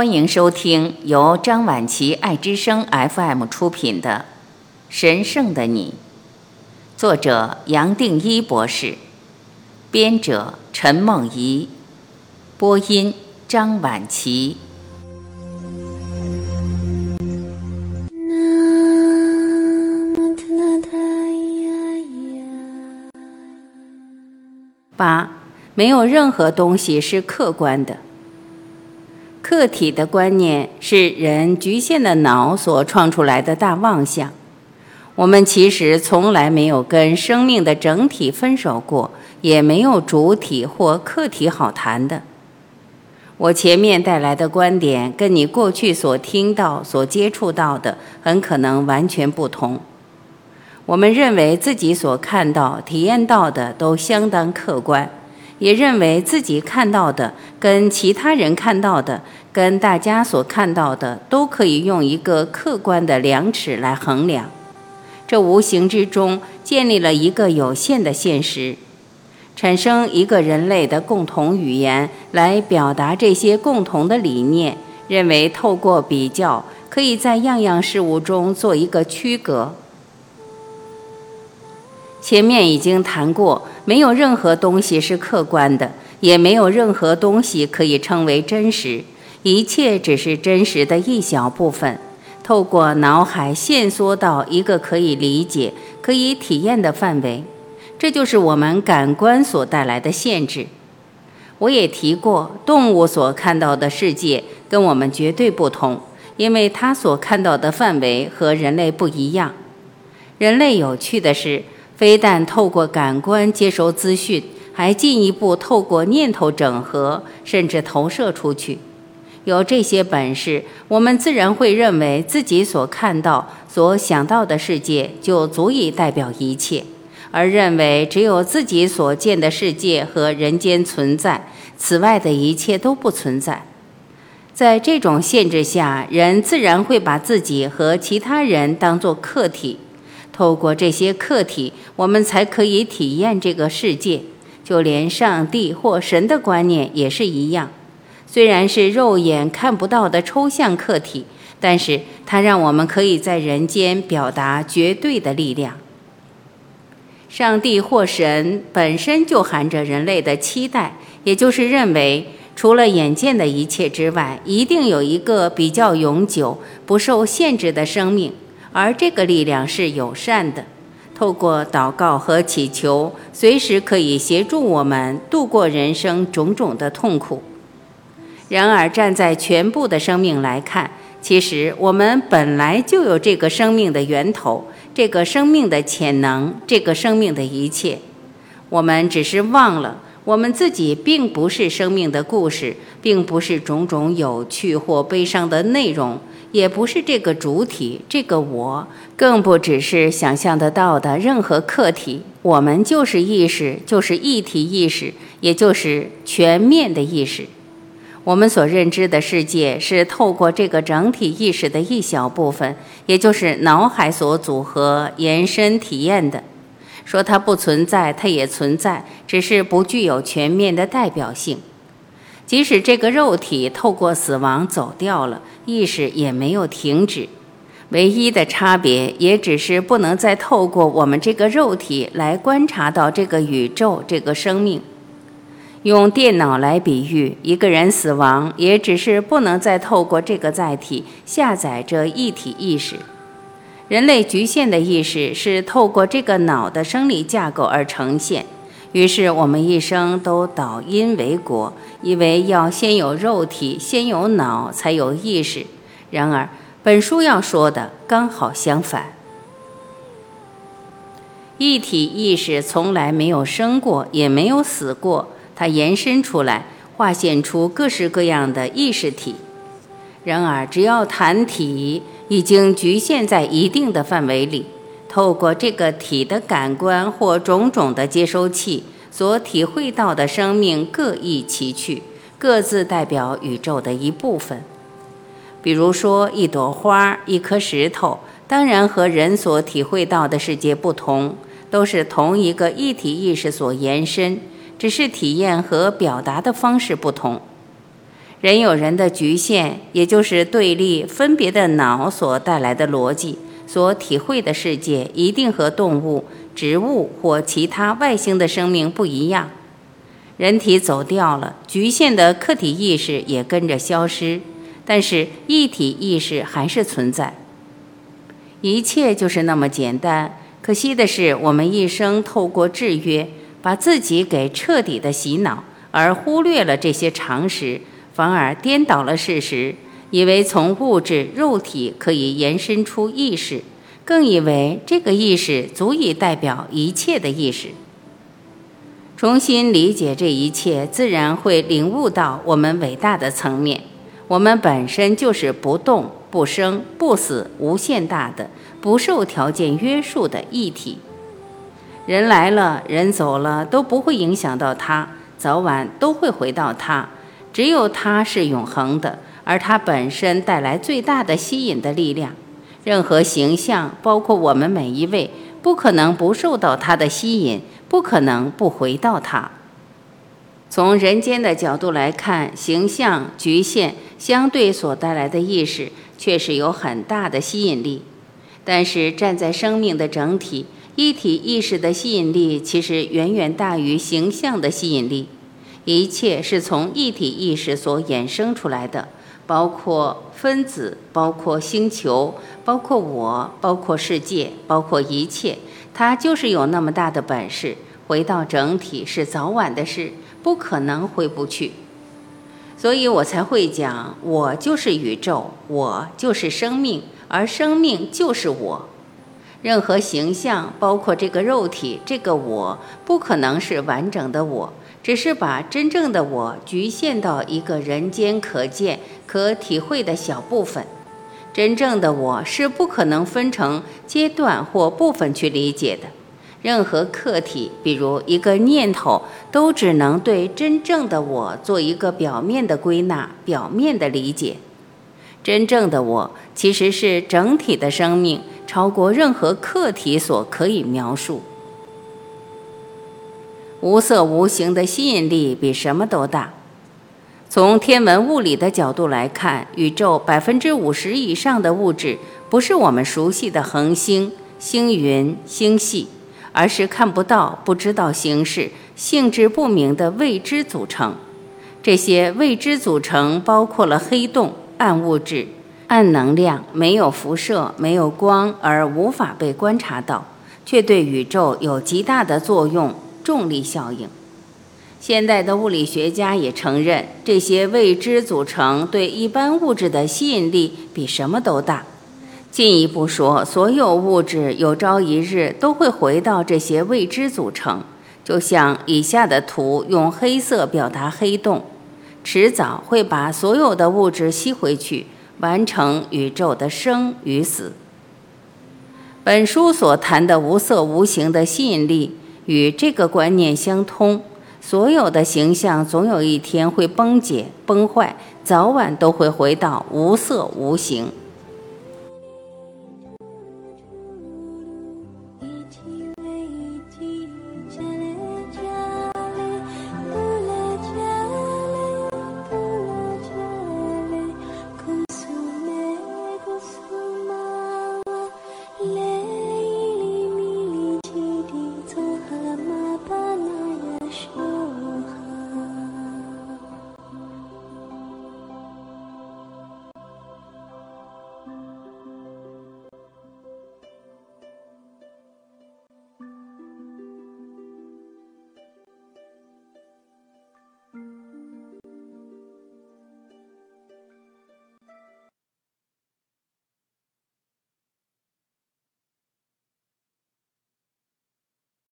欢迎收听由张晚琪爱之声 FM 出品的《神圣的你》，作者杨定一博士，编者陈梦怡，播音张晚琪。八，没有任何东西是客观的。客体的观念是人局限的脑所创出来的大妄想。我们其实从来没有跟生命的整体分手过，也没有主体或客体好谈的。我前面带来的观点跟你过去所听到、所接触到的很可能完全不同。我们认为自己所看到、体验到的都相当客观，也认为自己看到的跟其他人看到的、跟大家所看到的都可以用一个客观的量尺来衡量。这无形之中建立了一个有限的现实，产生一个人类的共同语言来表达这些共同的理念。认为透过比较，可以在样样事物中做一个区隔。前面已经谈过，没有任何东西是客观的，也没有任何东西可以称为真实，一切只是真实的一小部分，透过脑海限缩到一个可以理解、可以体验的范围，这就是我们感官所带来的限制。我也提过，动物所看到的世界跟我们绝对不同，因为它所看到的范围和人类不一样。人类有趣的是。非但透过感官接收资讯，还进一步透过念头整合，甚至投射出去。有这些本事，我们自然会认为自己所看到、所想到的世界就足以代表一切，而认为只有自己所见的世界和人间存在，此外的一切都不存在。在这种限制下，人自然会把自己和其他人当作客体。透过这些客体，我们才可以体验这个世界。就连上帝或神的观念也是一样，虽然是肉眼看不到的抽象客体，但是它让我们可以在人间表达绝对的力量。上帝或神本身就含着人类的期待，也就是认为，除了眼见的一切之外，一定有一个比较永久、不受限制的生命。而这个力量是友善的，透过祷告和祈求，随时可以协助我们度过人生种种的痛苦。然而，站在全部的生命来看，其实我们本来就有这个生命的源头，这个生命的潜能，这个生命的一切。我们只是忘了，我们自己并不是生命的故事，并不是种种有趣或悲伤的内容。也不是这个主体，这个我，更不只是想象得到的任何客体。我们就是意识，就是一体意识，也就是全面的意识。我们所认知的世界是透过这个整体意识的一小部分，也就是脑海所组合、延伸、体验的。说它不存在，它也存在，只是不具有全面的代表性。即使这个肉体透过死亡走掉了，意识也没有停止。唯一的差别也只是不能再透过我们这个肉体来观察到这个宇宙、这个生命。用电脑来比喻，一个人死亡，也只是不能再透过这个载体下载这一体意识。人类局限的意识是透过这个脑的生理架构而呈现。于是我们一生都导因为果，以为要先有肉体，先有脑，才有意识。然而，本书要说的刚好相反：一体意识从来没有生过，也没有死过，它延伸出来，化现出各式各样的意识体。然而，只要谈体，已经局限在一定的范围里。透过这个体的感官或种种的接收器所体会到的生命各异其趣，各自代表宇宙的一部分。比如说，一朵花、一颗石头，当然和人所体会到的世界不同，都是同一个一体意识所延伸，只是体验和表达的方式不同。人有人的局限，也就是对立分别的脑所带来的逻辑，所体会的世界一定和动物、植物或其他外星的生命不一样。人体走掉了，局限的客体意识也跟着消失，但是一体意识还是存在。一切就是那么简单。可惜的是，我们一生透过制约，把自己给彻底的洗脑，而忽略了这些常识。反而颠倒了事实，以为从物质肉体可以延伸出意识，更以为这个意识足以代表一切的意识。重新理解这一切，自然会领悟到我们伟大的层面。我们本身就是不动、不生、不死、无限大的、不受条件约束的一体。人来了，人走了，都不会影响到他，早晚都会回到他。只有它是永恒的，而它本身带来最大的吸引的力量。任何形象，包括我们每一位，不可能不受到它的吸引，不可能不回到它。从人间的角度来看，形象局限相对所带来的意识，确实有很大的吸引力。但是站在生命的整体一体意识的吸引力，其实远远大于形象的吸引力。一切是从一体意识所衍生出来的，包括分子，包括星球，包括我，包括世界，包括一切。它就是有那么大的本事，回到整体是早晚的事，不可能回不去。所以我才会讲，我就是宇宙，我就是生命，而生命就是我。任何形象，包括这个肉体，这个我，不可能是完整的我。只是把真正的我局限到一个人间可见、可体会的小部分。真正的我是不可能分成阶段或部分去理解的。任何客体，比如一个念头，都只能对真正的我做一个表面的归纳、表面的理解。真正的我其实是整体的生命，超过任何客体所可以描述。无色无形的吸引力比什么都大。从天文物理的角度来看，宇宙百分之五十以上的物质不是我们熟悉的恒星、星云、星系，而是看不到、不知道形式、性质不明的未知组成。这些未知组成包括了黑洞、暗物质、暗能量，没有辐射、没有光，而无法被观察到，却对宇宙有极大的作用。重力效应，现代的物理学家也承认，这些未知组成对一般物质的吸引力比什么都大。进一步说，所有物质有朝一日都会回到这些未知组成，就像以下的图用黑色表达黑洞，迟早会把所有的物质吸回去，完成宇宙的生与死。本书所谈的无色无形的吸引力。与这个观念相通，所有的形象总有一天会崩解、崩坏，早晚都会回到无色无形。